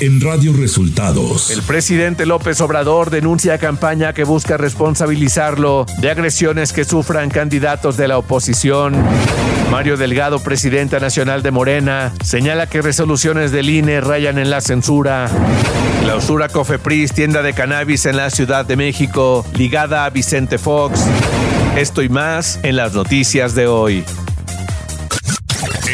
en Radio Resultados. El presidente López Obrador denuncia campaña que busca responsabilizarlo de agresiones que sufran candidatos de la oposición. Mario Delgado, presidente nacional de Morena, señala que resoluciones del INE rayan en la censura. Clausura Cofepris, tienda de cannabis en la Ciudad de México, ligada a Vicente Fox. Esto y más en las noticias de hoy.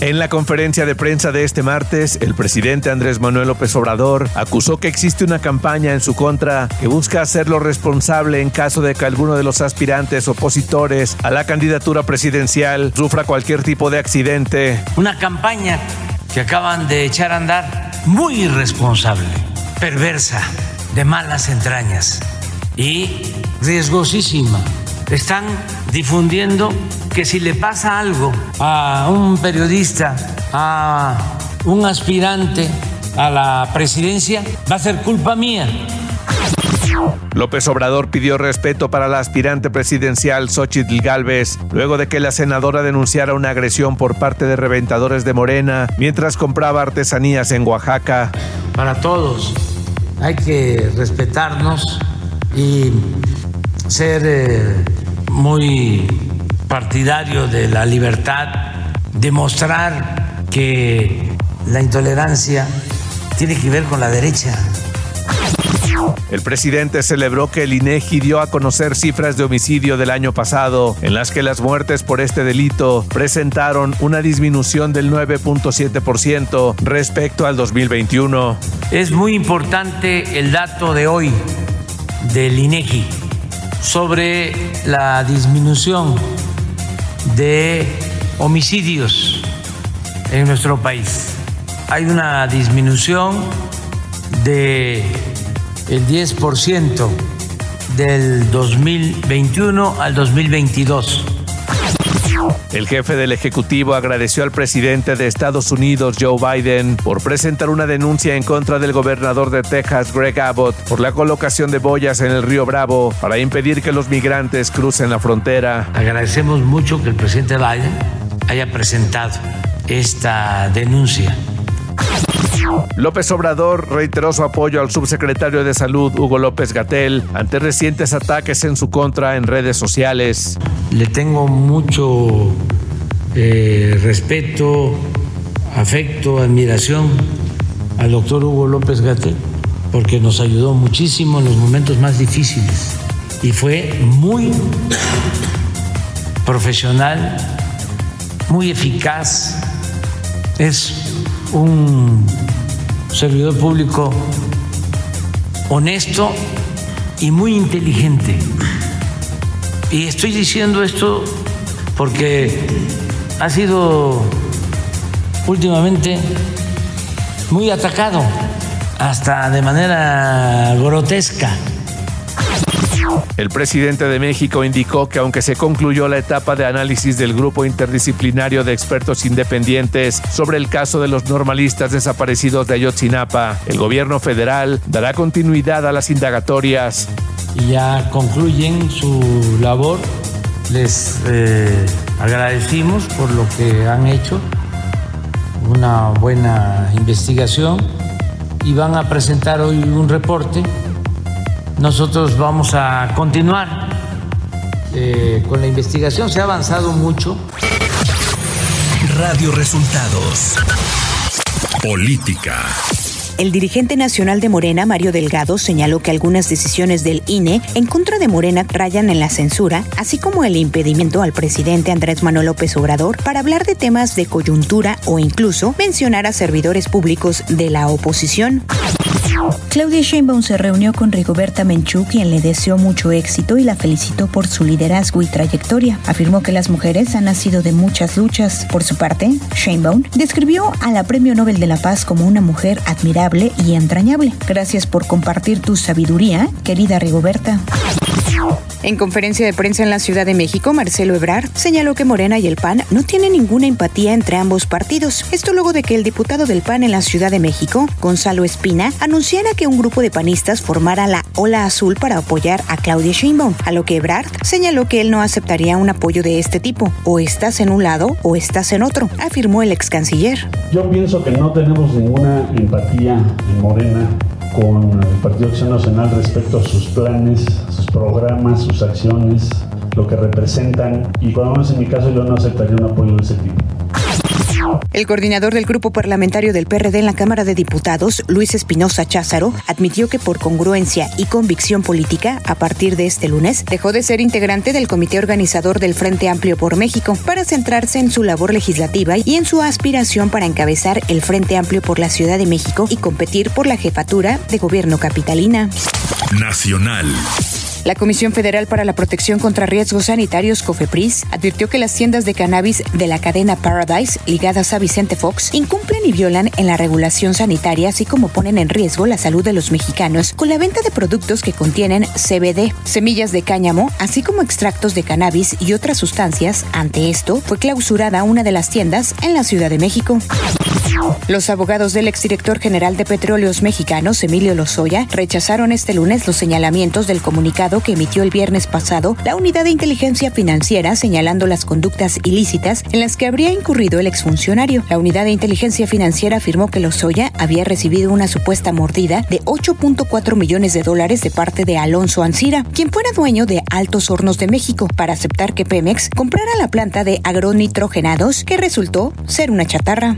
En la conferencia de prensa de este martes, el presidente Andrés Manuel López Obrador acusó que existe una campaña en su contra que busca hacerlo responsable en caso de que alguno de los aspirantes opositores a la candidatura presidencial sufra cualquier tipo de accidente. Una campaña que acaban de echar a andar muy irresponsable, perversa, de malas entrañas y riesgosísima. Están difundiendo que si le pasa algo a un periodista, a un aspirante a la presidencia, va a ser culpa mía. López Obrador pidió respeto para la aspirante presidencial Xochitl Galvez luego de que la senadora denunciara una agresión por parte de reventadores de Morena mientras compraba artesanías en Oaxaca. Para todos hay que respetarnos y ser eh, muy partidario de la libertad, demostrar que la intolerancia tiene que ver con la derecha. El presidente celebró que el INEGI dio a conocer cifras de homicidio del año pasado, en las que las muertes por este delito presentaron una disminución del 9.7% respecto al 2021. Es muy importante el dato de hoy del INEGI sobre la disminución de homicidios en nuestro país. Hay una disminución de el 10% del 2021 al 2022 el jefe del Ejecutivo agradeció al presidente de Estados Unidos, Joe Biden, por presentar una denuncia en contra del gobernador de Texas, Greg Abbott, por la colocación de boyas en el río Bravo para impedir que los migrantes crucen la frontera. Agradecemos mucho que el presidente Biden haya presentado esta denuncia López Obrador reiteró su apoyo al subsecretario de Salud, Hugo López Gatel, ante recientes ataques en su contra en redes sociales. Le tengo mucho eh, respeto, afecto, admiración al doctor Hugo López Gatel, porque nos ayudó muchísimo en los momentos más difíciles y fue muy profesional, muy eficaz. Es un servidor público honesto y muy inteligente. Y estoy diciendo esto porque ha sido últimamente muy atacado, hasta de manera grotesca. El presidente de México indicó que aunque se concluyó la etapa de análisis del grupo interdisciplinario de expertos independientes sobre el caso de los normalistas desaparecidos de Ayotzinapa, el gobierno federal dará continuidad a las indagatorias. Ya concluyen su labor. Les eh, agradecimos por lo que han hecho, una buena investigación y van a presentar hoy un reporte nosotros vamos a continuar eh, con la investigación. Se ha avanzado mucho. Radio Resultados. Política. El dirigente nacional de Morena, Mario Delgado, señaló que algunas decisiones del INE en contra de Morena rayan en la censura, así como el impedimento al presidente Andrés Manuel López Obrador para hablar de temas de coyuntura o incluso mencionar a servidores públicos de la oposición. Claudia Sheinbaum se reunió con Rigoberta Menchú, quien le deseó mucho éxito y la felicitó por su liderazgo y trayectoria. Afirmó que las mujeres han nacido de muchas luchas. Por su parte, Sheinbaum describió a la Premio Nobel de la Paz como una mujer admirable y entrañable. Gracias por compartir tu sabiduría, querida Rigoberta. En conferencia de prensa en la Ciudad de México, Marcelo Ebrard señaló que Morena y el PAN no tienen ninguna empatía entre ambos partidos. Esto luego de que el diputado del PAN en la Ciudad de México, Gonzalo Espina, anunciara que un grupo de panistas formara la Ola Azul para apoyar a Claudia Sheinbaum, a lo que Ebrard señaló que él no aceptaría un apoyo de este tipo. O estás en un lado o estás en otro, afirmó el ex canciller. Yo pienso que no tenemos ninguna empatía en Morena con el Partido Acción Nacional respecto a sus planes, sus programas, sus acciones, lo que representan y por lo menos en mi caso yo no aceptaría un apoyo de ese tipo. El coordinador del grupo parlamentario del PRD en la Cámara de Diputados, Luis Espinosa Cházaro, admitió que por congruencia y convicción política, a partir de este lunes, dejó de ser integrante del comité organizador del Frente Amplio por México para centrarse en su labor legislativa y en su aspiración para encabezar el Frente Amplio por la Ciudad de México y competir por la jefatura de gobierno capitalina. Nacional. La Comisión Federal para la Protección contra Riesgos Sanitarios, COFEPRIS, advirtió que las tiendas de cannabis de la cadena Paradise, ligadas a Vicente Fox, incumplen y violan en la regulación sanitaria, así como ponen en riesgo la salud de los mexicanos con la venta de productos que contienen CBD, semillas de cáñamo, así como extractos de cannabis y otras sustancias. Ante esto, fue clausurada una de las tiendas en la Ciudad de México. Los abogados del exdirector general de Petróleos Mexicanos, Emilio Lozoya, rechazaron este lunes los señalamientos del comunicado que emitió el viernes pasado la Unidad de Inteligencia Financiera señalando las conductas ilícitas en las que habría incurrido el exfuncionario. La Unidad de Inteligencia Financiera afirmó que Lozoya había recibido una supuesta mordida de 8.4 millones de dólares de parte de Alonso Ancira, quien fuera dueño de Altos Hornos de México, para aceptar que Pemex comprara la planta de agronitrogenados que resultó ser una chatarra.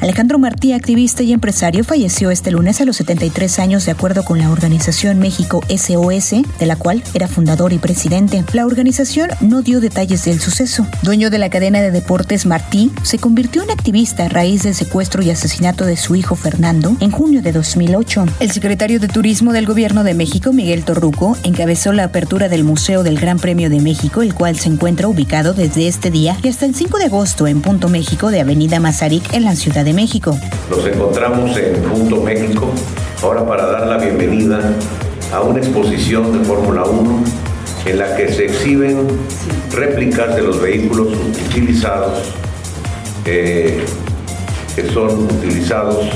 Alejandro Martí, activista y empresario, falleció este lunes a los 73 años de acuerdo con la organización México SOS, de la cual era fundador y presidente. La organización no dio detalles del suceso. Dueño de la cadena de deportes Martí, se convirtió en activista a raíz del secuestro y asesinato de su hijo Fernando en junio de 2008. El secretario de Turismo del Gobierno de México, Miguel Torruco, encabezó la apertura del Museo del Gran Premio de México, el cual se encuentra ubicado desde este día y hasta el 5 de agosto en Punto México de Avenida Mazarik en la Ciudad de México. Nos encontramos en Punto México ahora para dar la bienvenida a una exposición de Fórmula 1 en la que se exhiben réplicas de los vehículos utilizados, eh, que son utilizados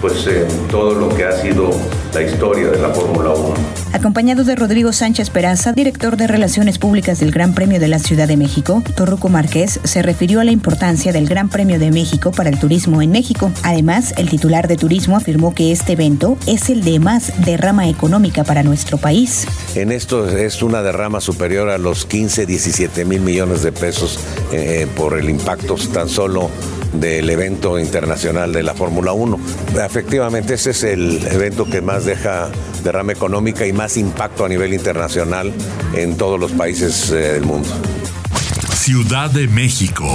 pues en todo lo que ha sido la historia de la Fórmula 1. Acompañado de Rodrigo Sánchez Peraza, director de Relaciones Públicas del Gran Premio de la Ciudad de México, Torruco Márquez se refirió a la importancia del Gran Premio de México para el turismo en México. Además, el titular de turismo afirmó que este evento es el de más derrama económica para nuestro país. En esto es una derrama superior a los 15, 17 mil millones de pesos eh, por el impacto tan solo del evento internacional de la Fórmula 1. Efectivamente, ese es el evento que más deja derrama económica y más impacto a nivel internacional en todos los países eh, del mundo. Ciudad de México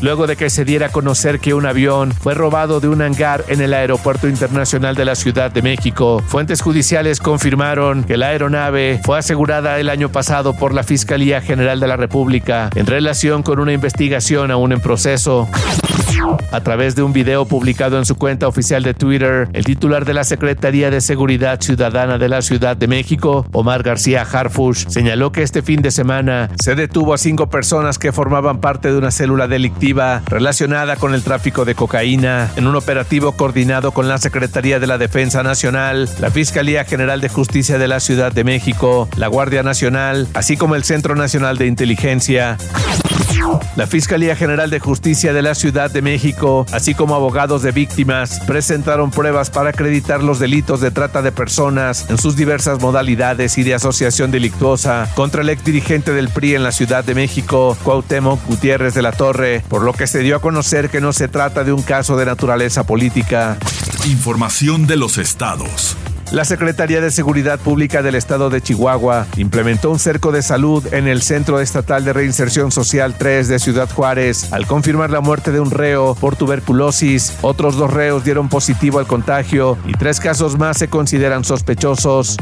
luego de que se diera a conocer que un avión fue robado de un hangar en el Aeropuerto Internacional de la Ciudad de México. Fuentes judiciales confirmaron que la aeronave fue asegurada el año pasado por la Fiscalía General de la República en relación con una investigación aún en proceso. A través de un video publicado en su cuenta oficial de Twitter, el titular de la Secretaría de Seguridad Ciudadana de la Ciudad de México, Omar García Harfush, señaló que este fin de semana se detuvo a cinco personas que formaban parte de una célula delictiva relacionada con el tráfico de cocaína en un operativo coordinado con la Secretaría de la Defensa Nacional, la Fiscalía General de Justicia de la Ciudad de México, la Guardia Nacional, así como el Centro Nacional de Inteligencia. La Fiscalía General de Justicia de la Ciudad de México, así como abogados de víctimas, presentaron pruebas para acreditar los delitos de trata de personas en sus diversas modalidades y de asociación delictuosa contra el exdirigente del PRI en la Ciudad de México, Cuauhtémoc Gutiérrez de la Torre, por lo que se dio a conocer que no se trata de un caso de naturaleza política. Información de los estados. La Secretaría de Seguridad Pública del Estado de Chihuahua implementó un cerco de salud en el Centro Estatal de Reinserción Social 3 de Ciudad Juárez al confirmar la muerte de un reo por tuberculosis. Otros dos reos dieron positivo al contagio y tres casos más se consideran sospechosos.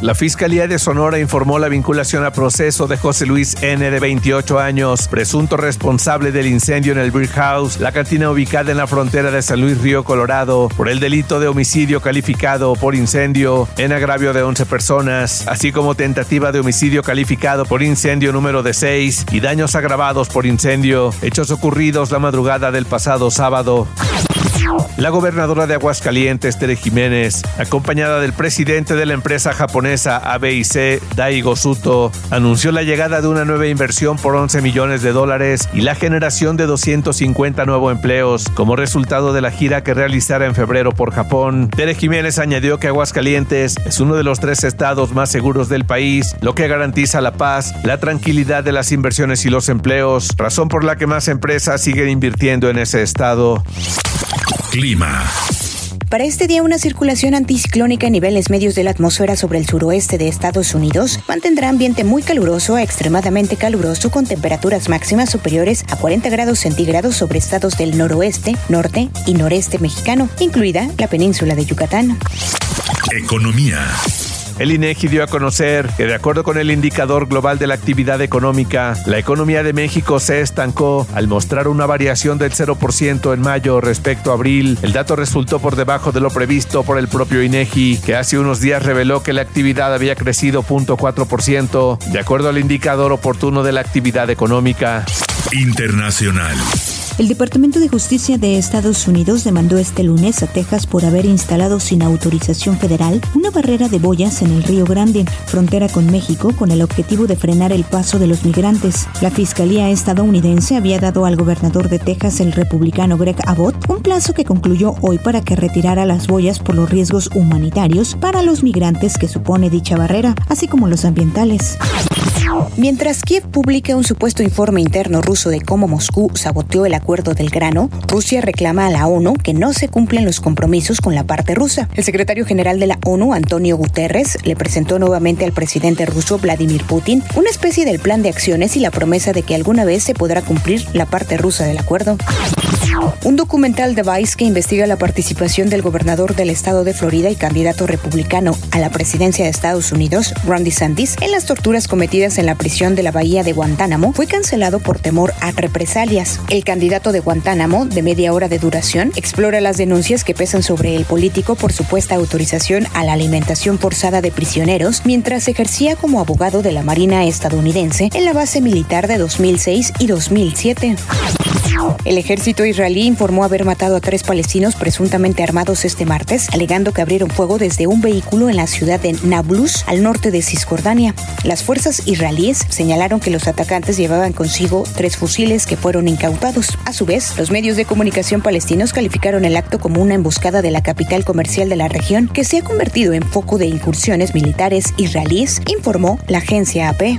La Fiscalía de Sonora informó la vinculación a proceso de José Luis N. de 28 años, presunto responsable del incendio en el Brick House, la cantina ubicada en la frontera de San Luis Río Colorado, por el delito de homicidio calificado por incendio en agravio de 11 personas, así como tentativa de homicidio calificado por incendio número de 6 y daños agravados por incendio, hechos ocurridos la madrugada del pasado sábado. La gobernadora de Aguascalientes, Tere Jiménez, acompañada del presidente de la empresa japonesa ABC, Daigo Suto, anunció la llegada de una nueva inversión por 11 millones de dólares y la generación de 250 nuevos empleos como resultado de la gira que realizará en febrero por Japón. Tere Jiménez añadió que Aguascalientes es uno de los tres estados más seguros del país, lo que garantiza la paz, la tranquilidad de las inversiones y los empleos, razón por la que más empresas siguen invirtiendo en ese estado. Clima. Para este día, una circulación anticiclónica en niveles medios de la atmósfera sobre el suroeste de Estados Unidos mantendrá ambiente muy caluroso a extremadamente caluroso con temperaturas máximas superiores a 40 grados centígrados sobre estados del noroeste, norte y noreste mexicano, incluida la península de Yucatán. Economía. El INEGI dio a conocer que de acuerdo con el indicador global de la actividad económica, la economía de México se estancó al mostrar una variación del 0% en mayo respecto a abril. El dato resultó por debajo de lo previsto por el propio INEGI, que hace unos días reveló que la actividad había crecido 0.4%, de acuerdo al indicador oportuno de la actividad económica. Internacional. El Departamento de Justicia de Estados Unidos demandó este lunes a Texas por haber instalado sin autorización federal una barrera de boyas en el Río Grande, frontera con México, con el objetivo de frenar el paso de los migrantes. La Fiscalía estadounidense había dado al gobernador de Texas, el republicano Greg Abbott, un plazo que concluyó hoy para que retirara las boyas por los riesgos humanitarios para los migrantes que supone dicha barrera, así como los ambientales. Mientras Kiev publica un supuesto informe interno ruso de cómo Moscú saboteó el acuerdo del grano, Rusia reclama a la ONU que no se cumplen los compromisos con la parte rusa. El secretario general de la ONU, Antonio Guterres, le presentó nuevamente al presidente ruso Vladimir Putin una especie del plan de acciones y la promesa de que alguna vez se podrá cumplir la parte rusa del acuerdo. Un documental de Vice que investiga la participación del gobernador del estado de Florida y candidato republicano a la presidencia de Estados Unidos, Randy Sandys, en las torturas cometidas en la prisión de la bahía de Guantánamo, fue cancelado por temor a represalias. El candidato de Guantánamo, de media hora de duración, explora las denuncias que pesan sobre el político por supuesta autorización a la alimentación forzada de prisioneros mientras ejercía como abogado de la Marina estadounidense en la base militar de 2006 y 2007. El ejército israelí informó haber matado a tres palestinos presuntamente armados este martes, alegando que abrieron fuego desde un vehículo en la ciudad de Nablus, al norte de Cisjordania. Las fuerzas israelíes señalaron que los atacantes llevaban consigo tres fusiles que fueron incautados. A su vez, los medios de comunicación palestinos calificaron el acto como una emboscada de la capital comercial de la región que se ha convertido en foco de incursiones militares israelíes, informó la agencia AP.